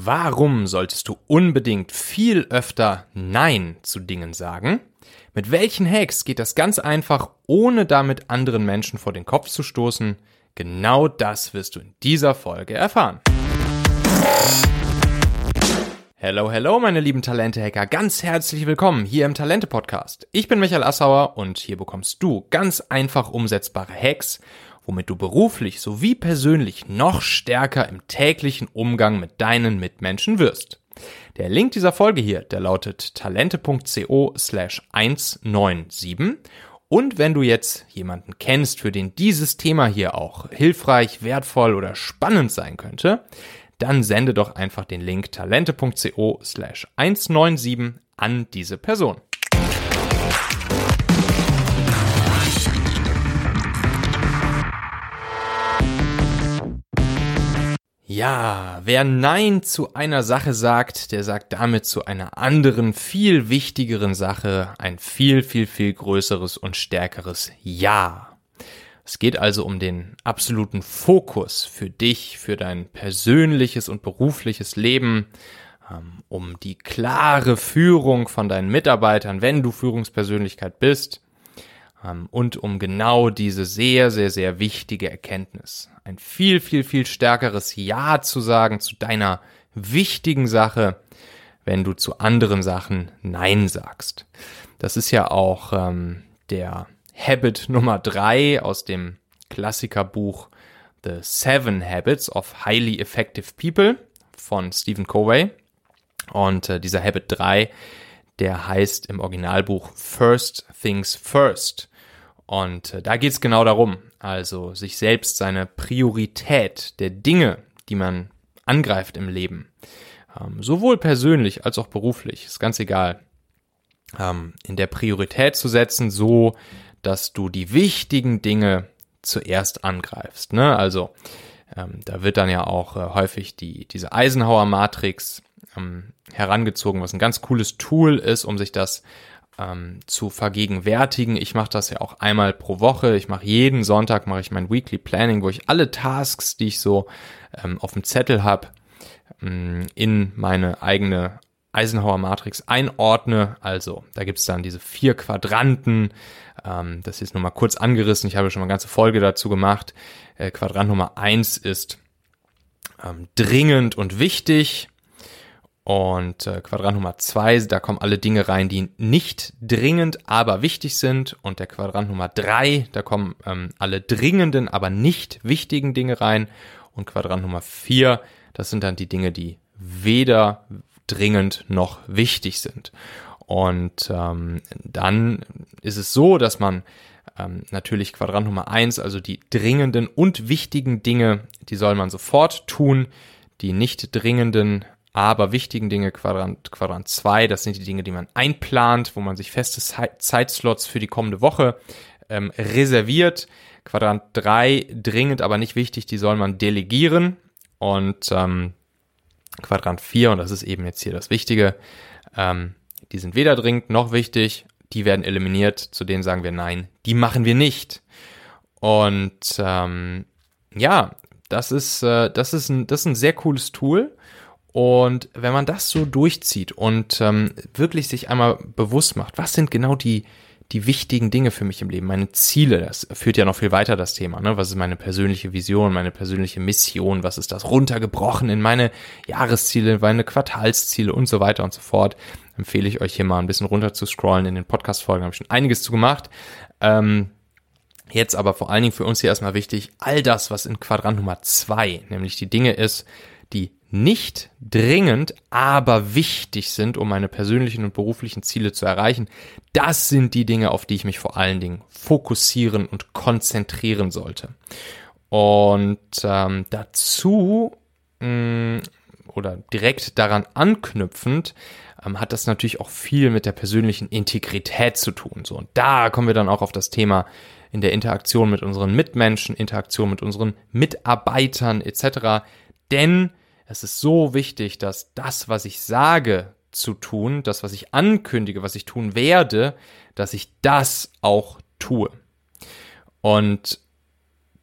Warum solltest du unbedingt viel öfter Nein zu Dingen sagen? Mit welchen Hacks geht das ganz einfach, ohne damit anderen Menschen vor den Kopf zu stoßen? Genau das wirst du in dieser Folge erfahren. Hello, hello, meine lieben Talente-Hacker. Ganz herzlich willkommen hier im Talente-Podcast. Ich bin Michael Assauer und hier bekommst du ganz einfach umsetzbare Hacks, womit du beruflich sowie persönlich noch stärker im täglichen Umgang mit deinen Mitmenschen wirst. Der Link dieser Folge hier, der lautet talente.co slash 197 und wenn du jetzt jemanden kennst, für den dieses Thema hier auch hilfreich, wertvoll oder spannend sein könnte, dann sende doch einfach den Link talente.co slash 197 an diese Person. Ja, wer Nein zu einer Sache sagt, der sagt damit zu einer anderen, viel wichtigeren Sache ein viel, viel, viel größeres und stärkeres Ja. Es geht also um den absoluten Fokus für dich, für dein persönliches und berufliches Leben, ähm, um die klare Führung von deinen Mitarbeitern, wenn du Führungspersönlichkeit bist, und um genau diese sehr, sehr, sehr wichtige Erkenntnis. Ein viel, viel, viel stärkeres Ja zu sagen zu deiner wichtigen Sache, wenn du zu anderen Sachen Nein sagst. Das ist ja auch ähm, der Habit Nummer drei aus dem Klassikerbuch The Seven Habits of Highly Effective People von Stephen Covey. Und äh, dieser Habit 3, der heißt im Originalbuch First Things First. Und äh, da geht es genau darum, also sich selbst seine Priorität der Dinge, die man angreift im Leben, ähm, sowohl persönlich als auch beruflich, ist ganz egal, ähm, in der Priorität zu setzen, so dass du die wichtigen Dinge zuerst angreifst. Ne? Also ähm, da wird dann ja auch äh, häufig die, diese Eisenhower-Matrix ähm, herangezogen, was ein ganz cooles Tool ist, um sich das ähm, zu vergegenwärtigen. Ich mache das ja auch einmal pro Woche. Ich mache jeden Sonntag mache ich mein Weekly Planning, wo ich alle Tasks, die ich so ähm, auf dem Zettel habe, ähm, in meine eigene Eisenhower Matrix einordne. Also da gibt's dann diese vier Quadranten. Ähm, das ist nur mal kurz angerissen. Ich habe schon mal eine ganze Folge dazu gemacht. Äh, Quadrant Nummer eins ist ähm, dringend und wichtig. Und äh, Quadrant Nummer zwei, da kommen alle Dinge rein, die nicht dringend, aber wichtig sind. Und der Quadrant Nummer drei, da kommen ähm, alle dringenden, aber nicht wichtigen Dinge rein. Und Quadrant Nummer vier, das sind dann die Dinge, die weder dringend noch wichtig sind. Und ähm, dann ist es so, dass man ähm, natürlich Quadrant Nummer eins, also die dringenden und wichtigen Dinge, die soll man sofort tun. Die nicht dringenden, aber wichtigen Dinge, Quadrant, Quadrant 2, das sind die Dinge, die man einplant, wo man sich feste Zeitslots für die kommende Woche ähm, reserviert. Quadrant 3, dringend, aber nicht wichtig, die soll man delegieren. Und ähm, Quadrant 4, und das ist eben jetzt hier das Wichtige, ähm, die sind weder dringend noch wichtig, die werden eliminiert, zu denen sagen wir nein, die machen wir nicht. Und ähm, ja, das ist, äh, das, ist ein, das ist ein sehr cooles Tool. Und wenn man das so durchzieht und ähm, wirklich sich einmal bewusst macht, was sind genau die, die wichtigen Dinge für mich im Leben, meine Ziele, das führt ja noch viel weiter das Thema, ne? Was ist meine persönliche Vision, meine persönliche Mission, was ist das runtergebrochen in meine Jahresziele, meine Quartalsziele und so weiter und so fort. Empfehle ich euch hier mal ein bisschen runter zu scrollen in den Podcast-Folgen, habe ich schon einiges zu gemacht. Ähm, Jetzt aber vor allen Dingen für uns hier erstmal wichtig, all das, was in Quadrant Nummer zwei, nämlich die Dinge ist, die nicht dringend, aber wichtig sind, um meine persönlichen und beruflichen Ziele zu erreichen, das sind die Dinge, auf die ich mich vor allen Dingen fokussieren und konzentrieren sollte. Und ähm, dazu mh, mm, oder direkt daran anknüpfend ähm, hat das natürlich auch viel mit der persönlichen Integrität zu tun. So und da kommen wir dann auch auf das Thema in der Interaktion mit unseren Mitmenschen, Interaktion mit unseren Mitarbeitern etc. Denn es ist so wichtig, dass das, was ich sage zu tun, das, was ich ankündige, was ich tun werde, dass ich das auch tue. Und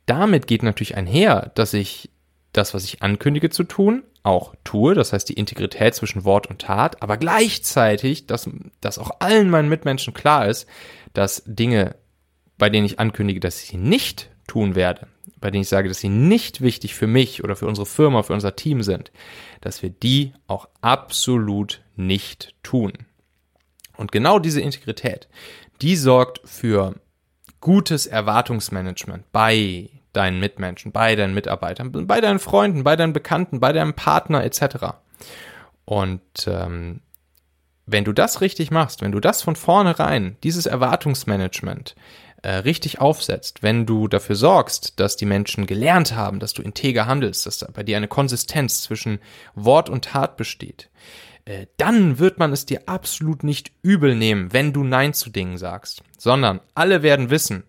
damit geht natürlich einher, dass ich das, was ich ankündige zu tun, auch tue, das heißt die Integrität zwischen Wort und Tat, aber gleichzeitig, dass, dass auch allen meinen Mitmenschen klar ist, dass Dinge, bei denen ich ankündige, dass ich sie nicht tun werde, bei denen ich sage, dass sie nicht wichtig für mich oder für unsere Firma, für unser Team sind, dass wir die auch absolut nicht tun. Und genau diese Integrität, die sorgt für gutes Erwartungsmanagement bei deinen Mitmenschen, bei deinen Mitarbeitern, bei deinen Freunden, bei deinen Bekannten, bei deinem Partner etc. Und ähm, wenn du das richtig machst, wenn du das von vornherein, dieses Erwartungsmanagement äh, richtig aufsetzt, wenn du dafür sorgst, dass die Menschen gelernt haben, dass du integer handelst, dass da bei dir eine Konsistenz zwischen Wort und Tat besteht, äh, dann wird man es dir absolut nicht übel nehmen, wenn du Nein zu Dingen sagst, sondern alle werden wissen,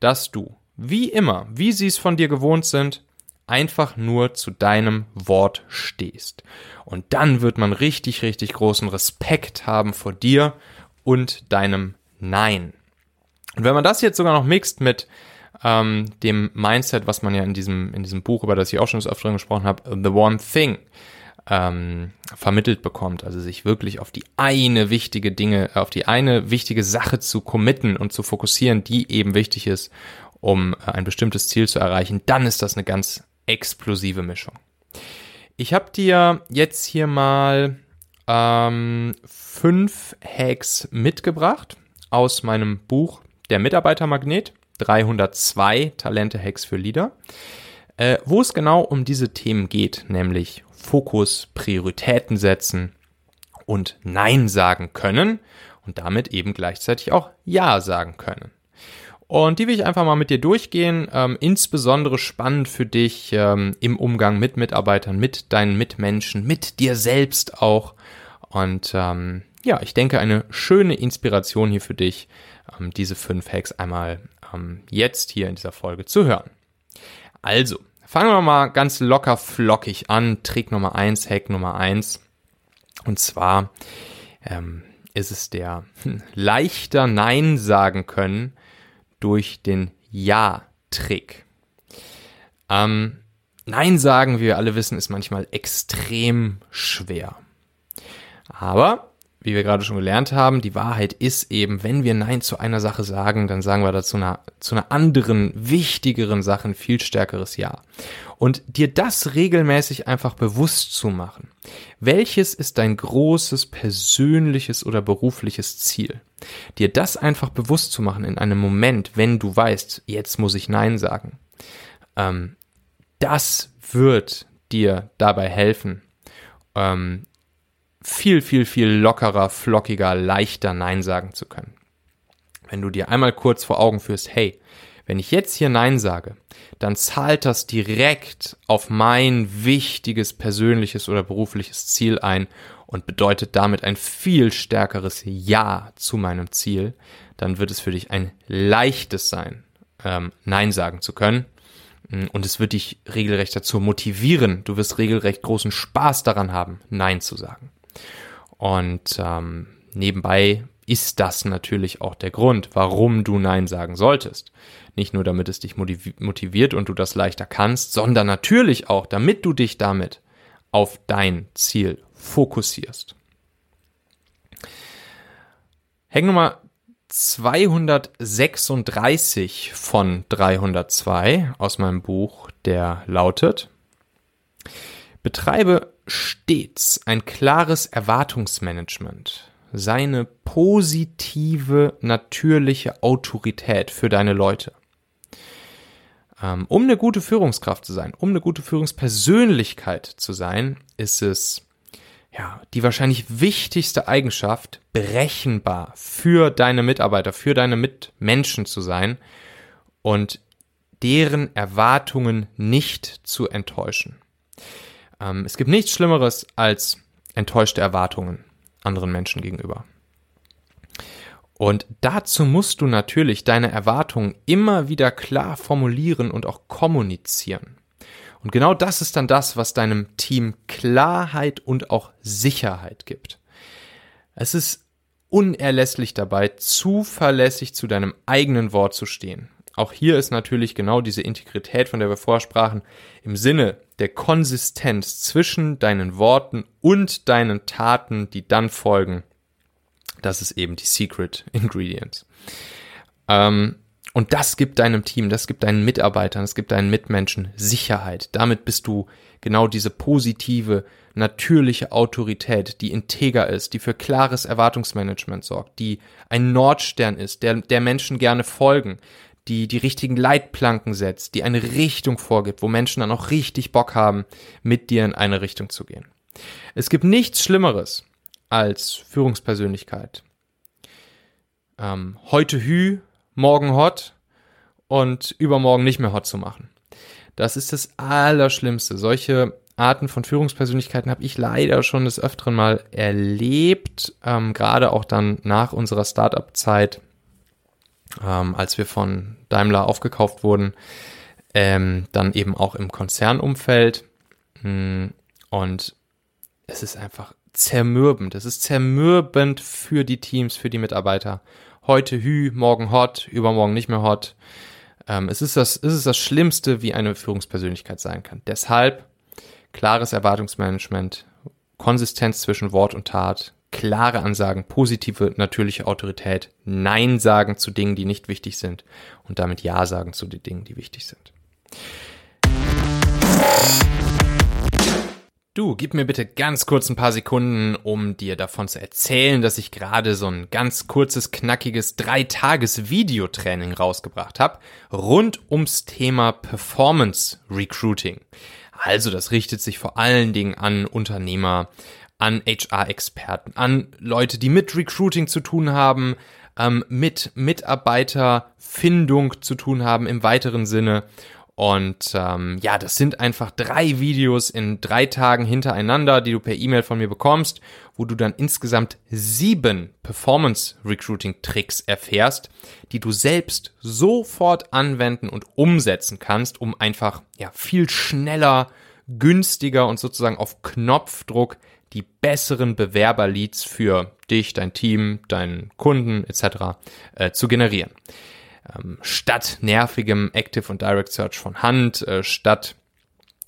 dass du wie immer, wie sie es von dir gewohnt sind, einfach nur zu deinem Wort stehst. Und dann wird man richtig, richtig großen Respekt haben vor dir und deinem Nein. Und wenn man das jetzt sogar noch mixt mit ähm, dem Mindset, was man ja in diesem, in diesem Buch, über das ich auch schon des Öfteren gesprochen habe, The One Thing, ähm, vermittelt bekommt, also sich wirklich auf die eine wichtige Dinge, auf die eine wichtige Sache zu committen und zu fokussieren, die eben wichtig ist um äh, ein bestimmtes Ziel zu erreichen, dann ist das eine ganz explosive Mischung. Ich habe dir jetzt hier mal ähm, fünf Hacks mitgebracht aus meinem Buch Der Mitarbeitermagnet, 302 Talente-Hacks für Leader, äh, wo es genau um diese Themen geht, nämlich Fokus, Prioritäten setzen und Nein sagen können und damit eben gleichzeitig auch Ja sagen können. Und die will ich einfach mal mit dir durchgehen. Ähm, insbesondere spannend für dich ähm, im Umgang mit Mitarbeitern, mit deinen Mitmenschen, mit dir selbst auch. Und ähm, ja, ich denke, eine schöne Inspiration hier für dich, ähm, diese fünf Hacks einmal ähm, jetzt hier in dieser Folge zu hören. Also, fangen wir mal ganz locker flockig an. Trick Nummer eins, Hack Nummer eins. Und zwar ähm, ist es der leichter Nein sagen können durch den Ja-Trick. Ähm, Nein sagen, wie wir alle wissen, ist manchmal extrem schwer. Aber, wie wir gerade schon gelernt haben, die Wahrheit ist eben, wenn wir Nein zu einer Sache sagen, dann sagen wir dazu einer, zu einer anderen, wichtigeren Sache ein viel stärkeres Ja und dir das regelmäßig einfach bewusst zu machen. Welches ist dein großes persönliches oder berufliches Ziel? Dir das einfach bewusst zu machen in einem Moment, wenn du weißt, jetzt muss ich Nein sagen. Ähm, das wird dir dabei helfen, ähm, viel, viel, viel lockerer, flockiger, leichter Nein sagen zu können. Wenn du dir einmal kurz vor Augen führst, hey, wenn ich jetzt hier Nein sage, dann zahlt das direkt auf mein wichtiges persönliches oder berufliches Ziel ein und bedeutet damit ein viel stärkeres Ja zu meinem Ziel, dann wird es für dich ein leichtes sein, ähm, Nein sagen zu können. Mm, und es wird dich regelrecht dazu motivieren. Du wirst regelrecht großen Spaß daran haben, Nein zu sagen. Und ähm, nebenbei ist das natürlich auch der Grund, warum du Nein sagen solltest. Nicht nur damit es dich motiviert und du das leichter kannst, sondern natürlich auch, damit du dich damit auf dein Ziel fokussierst. Hack Nummer 236 von 302 aus meinem Buch, der lautet, betreibe stets ein klares Erwartungsmanagement seine positive, natürliche Autorität für deine Leute. Ähm, um eine gute Führungskraft zu sein, um eine gute Führungspersönlichkeit zu sein, ist es ja, die wahrscheinlich wichtigste Eigenschaft, berechenbar für deine Mitarbeiter, für deine Mitmenschen zu sein und deren Erwartungen nicht zu enttäuschen. Ähm, es gibt nichts Schlimmeres als enttäuschte Erwartungen anderen Menschen gegenüber. Und dazu musst du natürlich deine Erwartungen immer wieder klar formulieren und auch kommunizieren. Und genau das ist dann das, was deinem Team Klarheit und auch Sicherheit gibt. Es ist unerlässlich dabei, zuverlässig zu deinem eigenen Wort zu stehen. Auch hier ist natürlich genau diese Integrität, von der wir vorsprachen, im Sinne der Konsistenz zwischen deinen Worten und deinen Taten, die dann folgen, das ist eben die Secret Ingredients. Ähm, und das gibt deinem Team, das gibt deinen Mitarbeitern, das gibt deinen Mitmenschen Sicherheit. Damit bist du genau diese positive, natürliche Autorität, die integer ist, die für klares Erwartungsmanagement sorgt, die ein Nordstern ist, der, der Menschen gerne folgen, die die richtigen Leitplanken setzt, die eine Richtung vorgibt, wo Menschen dann auch richtig Bock haben, mit dir in eine Richtung zu gehen. Es gibt nichts Schlimmeres als Führungspersönlichkeit. Ähm, heute Hü, morgen hot und übermorgen nicht mehr hot zu machen. Das ist das Allerschlimmste. Solche Arten von Führungspersönlichkeiten habe ich leider schon des Öfteren mal erlebt, ähm, gerade auch dann nach unserer Startup-Zeit, ähm, als wir von Daimler aufgekauft wurden, ähm, dann eben auch im Konzernumfeld. Hm, und es ist einfach zermürbend. Es ist zermürbend für die Teams, für die Mitarbeiter. Heute Hü, morgen hot, übermorgen nicht mehr hot. Ähm, es, ist das, es ist das Schlimmste, wie eine Führungspersönlichkeit sein kann. Deshalb klares Erwartungsmanagement, Konsistenz zwischen Wort und Tat, klare Ansagen, positive, natürliche Autorität, Nein sagen zu Dingen, die nicht wichtig sind und damit Ja sagen zu den Dingen, die wichtig sind. Du, gib mir bitte ganz kurz ein paar Sekunden, um dir davon zu erzählen, dass ich gerade so ein ganz kurzes, knackiges Drei-Tages-Videotraining rausgebracht habe, rund ums Thema Performance Recruiting. Also das richtet sich vor allen Dingen an Unternehmer, an HR-Experten, an Leute, die mit Recruiting zu tun haben, ähm, mit Mitarbeiterfindung zu tun haben im weiteren Sinne. Und ähm, ja, das sind einfach drei Videos in drei Tagen hintereinander, die du per E-Mail von mir bekommst, wo du dann insgesamt sieben Performance-Recruiting-Tricks erfährst, die du selbst sofort anwenden und umsetzen kannst, um einfach ja viel schneller, günstiger und sozusagen auf Knopfdruck die besseren Bewerberleads für dich, dein Team, deinen Kunden etc. Äh, zu generieren ähm, statt nervigem Active und Direct Search von Hand, äh, statt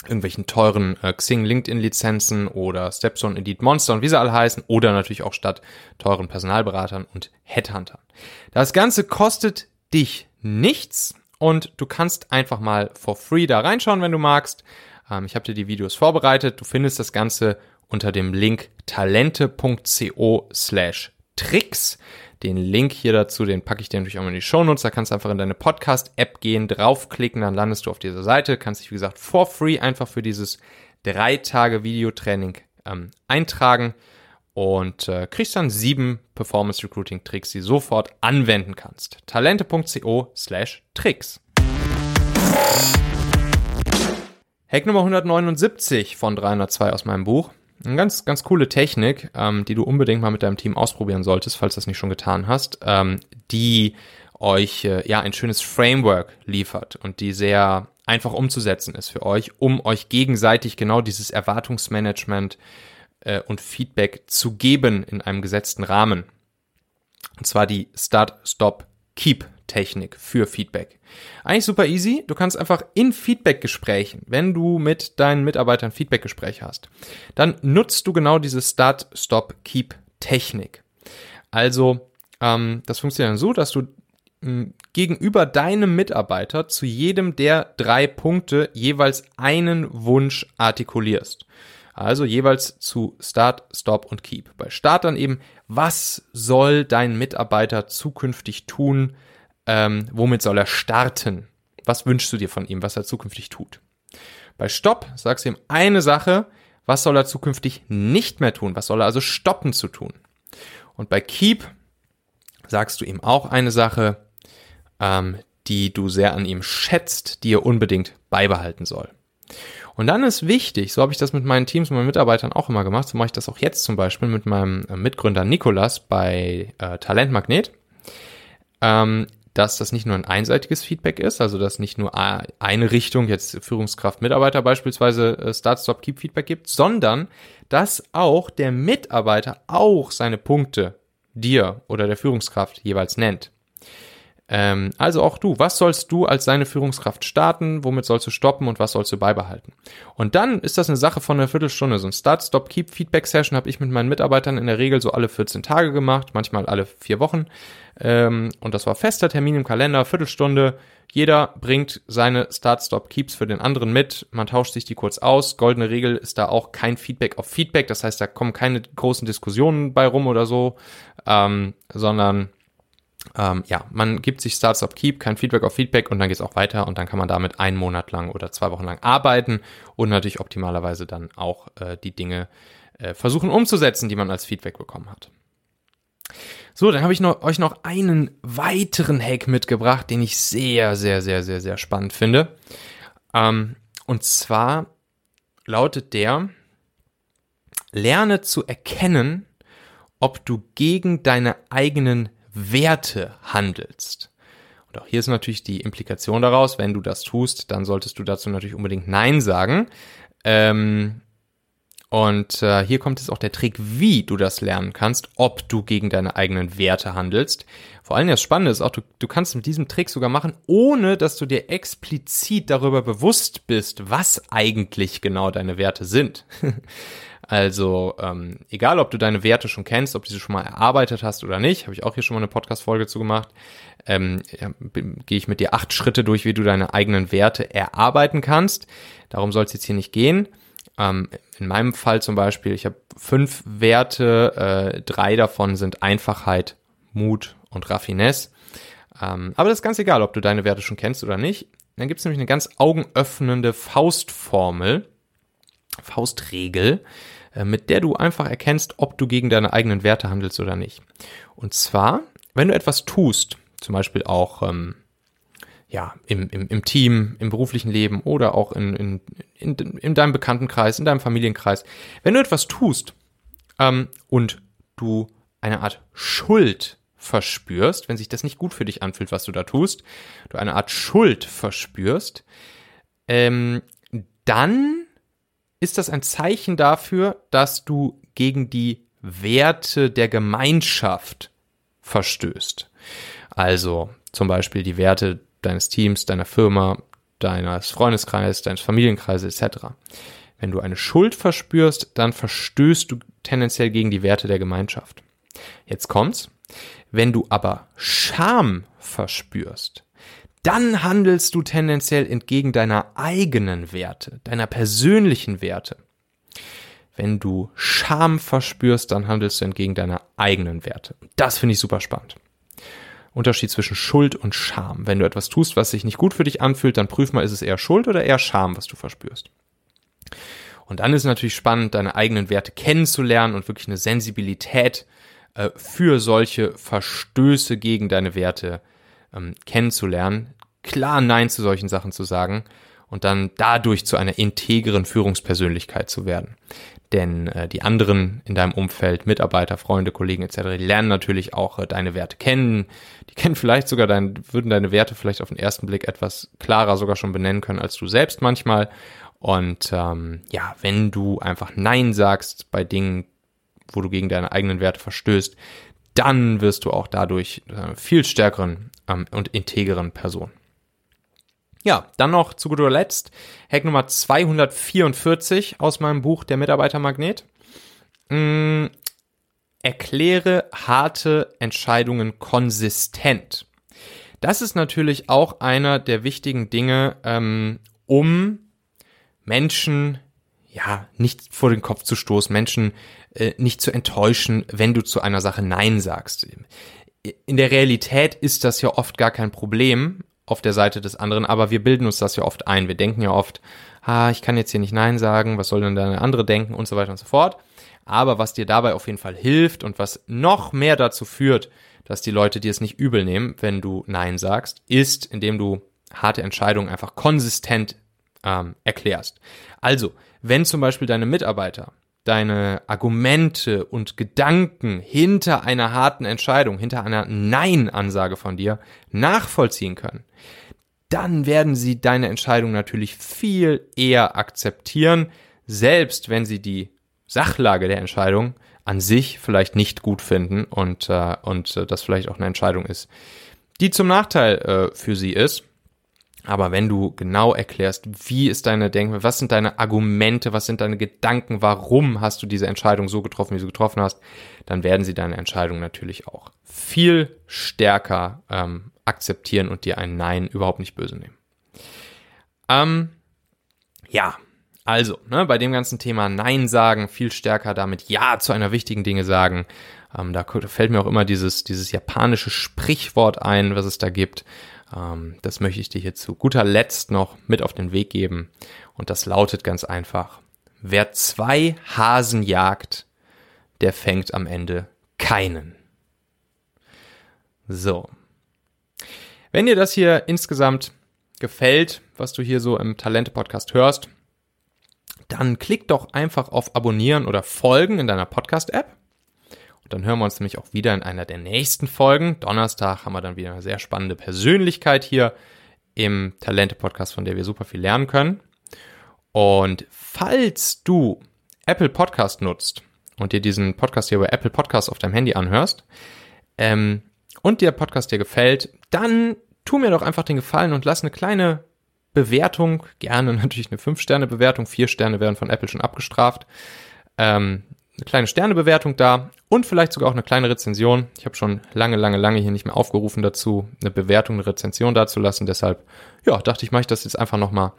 irgendwelchen teuren äh, Xing LinkedIn Lizenzen oder Stepstone Indeed Monster und wie sie alle heißen oder natürlich auch statt teuren Personalberatern und Headhuntern. Das Ganze kostet dich nichts und du kannst einfach mal for free da reinschauen, wenn du magst. Ähm, ich habe dir die Videos vorbereitet. Du findest das Ganze unter dem Link talente.co slash tricks. Den Link hier dazu, den packe ich dir natürlich auch mal in die Show Notes. Da kannst du einfach in deine Podcast-App gehen, draufklicken, dann landest du auf dieser Seite. Kannst dich, wie gesagt, for free einfach für dieses drei Tage Videotraining ähm, eintragen und äh, kriegst dann sieben Performance Recruiting Tricks, die du sofort anwenden kannst. Talente.co slash Tricks. Hack Nummer 179 von 302 aus meinem Buch. Eine ganz, ganz coole Technik, ähm, die du unbedingt mal mit deinem Team ausprobieren solltest, falls du das nicht schon getan hast, ähm, die euch äh, ja ein schönes Framework liefert und die sehr einfach umzusetzen ist für euch, um euch gegenseitig genau dieses Erwartungsmanagement äh, und Feedback zu geben in einem gesetzten Rahmen. Und zwar die Start, Stop, Keep Technik für Feedback. Eigentlich super easy. Du kannst einfach in Feedback-Gesprächen, wenn du mit deinen Mitarbeitern Feedback-Gespräche hast, dann nutzt du genau diese Start, Stop, Keep Technik. Also, ähm, das funktioniert dann so, dass du hm, gegenüber deinem Mitarbeiter zu jedem der drei Punkte jeweils einen Wunsch artikulierst. Also jeweils zu Start, Stop und Keep. Bei Start dann eben, was soll dein Mitarbeiter zukünftig tun, ähm, womit soll er starten? Was wünschst du dir von ihm, was er zukünftig tut? Bei Stopp sagst du ihm eine Sache, was soll er zukünftig nicht mehr tun? Was soll er also stoppen zu tun? Und bei Keep sagst du ihm auch eine Sache, ähm, die du sehr an ihm schätzt, die er unbedingt beibehalten soll. Und dann ist wichtig, so habe ich das mit meinen Teams und meinen Mitarbeitern auch immer gemacht, so mache ich das auch jetzt zum Beispiel mit meinem äh, Mitgründer Nikolas bei äh, Talentmagnet. Ähm, dass das nicht nur ein einseitiges Feedback ist, also dass nicht nur eine Richtung, jetzt Führungskraft, Mitarbeiter beispielsweise äh, Start, Stop, Keep Feedback gibt, sondern dass auch der Mitarbeiter auch seine Punkte dir oder der Führungskraft jeweils nennt. Ähm, also auch du, was sollst du als deine Führungskraft starten, womit sollst du stoppen und was sollst du beibehalten? Und dann ist das eine Sache von einer Viertelstunde. So ein Start, Stop, Keep Feedback Session habe ich mit meinen Mitarbeitern in der Regel so alle 14 Tage gemacht, manchmal alle vier Wochen. Ähm, und das war fester Termin im Kalender, Viertelstunde. Jeder bringt seine Start, Stop, Keeps für den anderen mit. Man tauscht sich die kurz aus. Goldene Regel ist da auch kein Feedback auf Feedback. Das heißt, da kommen keine großen Diskussionen bei rum oder so, ähm, sondern ähm, ja, man gibt sich Starts up Keep, kein Feedback auf Feedback und dann geht es auch weiter und dann kann man damit einen Monat lang oder zwei Wochen lang arbeiten und natürlich optimalerweise dann auch äh, die Dinge äh, versuchen umzusetzen, die man als Feedback bekommen hat. So, dann habe ich noch, euch noch einen weiteren Hack mitgebracht, den ich sehr, sehr, sehr, sehr, sehr spannend finde. Ähm, und zwar lautet der, lerne zu erkennen, ob du gegen deine eigenen Werte handelst. Und auch hier ist natürlich die Implikation daraus, wenn du das tust, dann solltest du dazu natürlich unbedingt Nein sagen. Ähm, und äh, hier kommt jetzt auch der Trick, wie du das lernen kannst, ob du gegen deine eigenen Werte handelst. Vor allem das Spannende ist auch, du, du kannst mit diesem Trick sogar machen, ohne dass du dir explizit darüber bewusst bist, was eigentlich genau deine Werte sind. Also ähm, egal, ob du deine Werte schon kennst, ob du sie schon mal erarbeitet hast oder nicht, habe ich auch hier schon mal eine Podcast-Folge zu gemacht, ähm, ja, gehe ich mit dir acht Schritte durch, wie du deine eigenen Werte erarbeiten kannst. Darum soll es jetzt hier nicht gehen. Ähm, in meinem Fall zum Beispiel, ich habe fünf Werte, äh, drei davon sind Einfachheit, Mut und Raffinesse. Ähm, aber das ist ganz egal, ob du deine Werte schon kennst oder nicht. Dann gibt es nämlich eine ganz augenöffnende Faustformel, Faustregel, mit der du einfach erkennst, ob du gegen deine eigenen Werte handelst oder nicht. Und zwar, wenn du etwas tust, zum Beispiel auch ähm, ja, im, im, im Team, im beruflichen Leben oder auch in, in, in, in deinem Bekanntenkreis, in deinem Familienkreis, wenn du etwas tust ähm, und du eine Art Schuld verspürst, wenn sich das nicht gut für dich anfühlt, was du da tust, du eine Art Schuld verspürst, ähm, dann ist das ein Zeichen dafür, dass du gegen die Werte der Gemeinschaft verstößt. Also zum Beispiel die Werte deines Teams, deiner Firma, deines Freundeskreises, deines Familienkreises etc. Wenn du eine Schuld verspürst, dann verstößt du tendenziell gegen die Werte der Gemeinschaft. Jetzt kommt's. Wenn du aber Scham verspürst, dann handelst du tendenziell entgegen deiner eigenen Werte, deiner persönlichen Werte. Wenn du Scham verspürst, dann handelst du entgegen deiner eigenen Werte. Das finde ich super spannend. Unterschied zwischen Schuld und Scham. Wenn du etwas tust, was sich nicht gut für dich anfühlt, dann prüf mal, ist es eher Schuld oder eher Scham, was du verspürst. Und dann ist es natürlich spannend, deine eigenen Werte kennenzulernen und wirklich eine Sensibilität äh, für solche Verstöße gegen deine Werte ähm, kennenzulernen, klar Nein zu solchen Sachen zu sagen und dann dadurch zu einer integren Führungspersönlichkeit zu werden. Denn äh, die anderen in deinem Umfeld, Mitarbeiter, Freunde, Kollegen etc., die lernen natürlich auch äh, deine Werte kennen. Die kennen vielleicht sogar dein, würden deine Werte vielleicht auf den ersten Blick etwas klarer sogar schon benennen können als du selbst manchmal. Und ähm, ja, wenn du einfach Nein sagst bei Dingen, wo du gegen deine eigenen Werte verstößt, dann wirst du auch dadurch äh, viel stärkeren ähm, und integeren Person. Ja, dann noch zu guter Letzt Hack Nummer 244 aus meinem Buch Der Mitarbeitermagnet. Mm, erkläre harte Entscheidungen konsistent. Das ist natürlich auch einer der wichtigen Dinge, ähm, um Menschen ja nicht vor den Kopf zu stoßen, Menschen äh, nicht zu enttäuschen, wenn du zu einer Sache Nein sagst. In der Realität ist das ja oft gar kein Problem, auf der Seite des anderen, aber wir bilden uns das ja oft ein. Wir denken ja oft, ah, ich kann jetzt hier nicht Nein sagen, was soll denn der andere denken und so weiter und so fort. Aber was dir dabei auf jeden Fall hilft und was noch mehr dazu führt, dass die Leute dir es nicht übel nehmen, wenn du Nein sagst, ist, indem du harte Entscheidungen einfach konsistent ähm, erklärst. Also, wenn zum Beispiel deine Mitarbeiter deine Argumente und Gedanken hinter einer harten Entscheidung, hinter einer Nein-Ansage von dir nachvollziehen können, dann werden sie deine Entscheidung natürlich viel eher akzeptieren, selbst wenn sie die Sachlage der Entscheidung an sich vielleicht nicht gut finden und, äh, und äh, das vielleicht auch eine Entscheidung ist, die zum Nachteil äh, für sie ist. Aber wenn du genau erklärst, wie ist deine Denke, was sind deine Argumente, was sind deine Gedanken, warum hast du diese Entscheidung so getroffen, wie du getroffen hast, dann werden sie deine Entscheidung natürlich auch viel stärker ähm, akzeptieren und dir ein Nein überhaupt nicht böse nehmen. Ähm, ja, also, ne, bei dem ganzen Thema Nein sagen, viel stärker damit Ja zu einer wichtigen Dinge sagen. Ähm, da fällt mir auch immer dieses, dieses japanische Sprichwort ein, was es da gibt. Ähm, das möchte ich dir hier zu guter Letzt noch mit auf den Weg geben. Und das lautet ganz einfach. Wer zwei Hasen jagt, der fängt am Ende keinen. So. Wenn dir das hier insgesamt gefällt, was du hier so im Talente-Podcast hörst, dann klick doch einfach auf Abonnieren oder Folgen in deiner Podcast-App. Und dann hören wir uns nämlich auch wieder in einer der nächsten Folgen. Donnerstag haben wir dann wieder eine sehr spannende Persönlichkeit hier im Talente-Podcast, von der wir super viel lernen können. Und falls du Apple Podcast nutzt und dir diesen Podcast hier bei Apple Podcast auf deinem Handy anhörst ähm, und der Podcast dir gefällt, dann tu mir doch einfach den Gefallen und lass eine kleine Bewertung, gerne natürlich eine 5-Sterne-Bewertung, 4 Sterne werden von Apple schon abgestraft. Ähm, eine kleine Sternebewertung da und vielleicht sogar auch eine kleine Rezension. Ich habe schon lange, lange, lange hier nicht mehr aufgerufen dazu, eine Bewertung, eine Rezension dazulassen. Deshalb, ja, dachte ich, mache ich das jetzt einfach nochmal.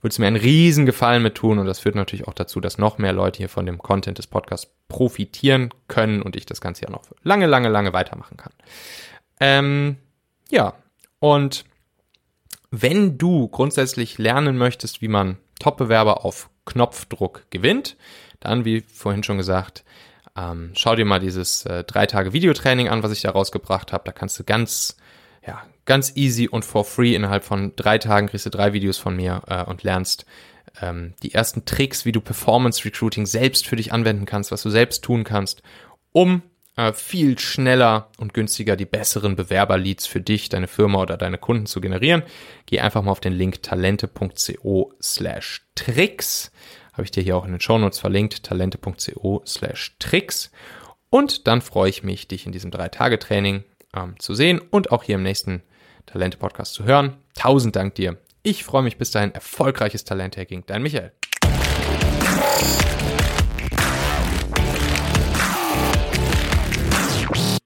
Würde es mir einen riesen Gefallen mit tun und das führt natürlich auch dazu, dass noch mehr Leute hier von dem Content des Podcasts profitieren können und ich das Ganze ja noch lange, lange, lange weitermachen kann. Ähm, ja, und wenn du grundsätzlich lernen möchtest, wie man Top-Bewerber auf Knopfdruck gewinnt, dann, wie vorhin schon gesagt, ähm, schau dir mal dieses äh, drei Tage Videotraining an, was ich da rausgebracht habe. Da kannst du ganz, ja, ganz easy und for free innerhalb von drei Tagen kriegst du drei Videos von mir äh, und lernst ähm, die ersten Tricks, wie du Performance Recruiting selbst für dich anwenden kannst, was du selbst tun kannst, um äh, viel schneller und günstiger die besseren Bewerberleads für dich, deine Firma oder deine Kunden zu generieren. Geh einfach mal auf den Link talente.co slash tricks. Habe ich dir hier auch in den Shownotes verlinkt, talente.co slash tricks. Und dann freue ich mich, dich in diesem Drei-Tage-Training ähm, zu sehen und auch hier im nächsten Talente-Podcast zu hören. Tausend Dank dir. Ich freue mich bis dahin. Erfolgreiches Talent-Hacking. Dein Michael.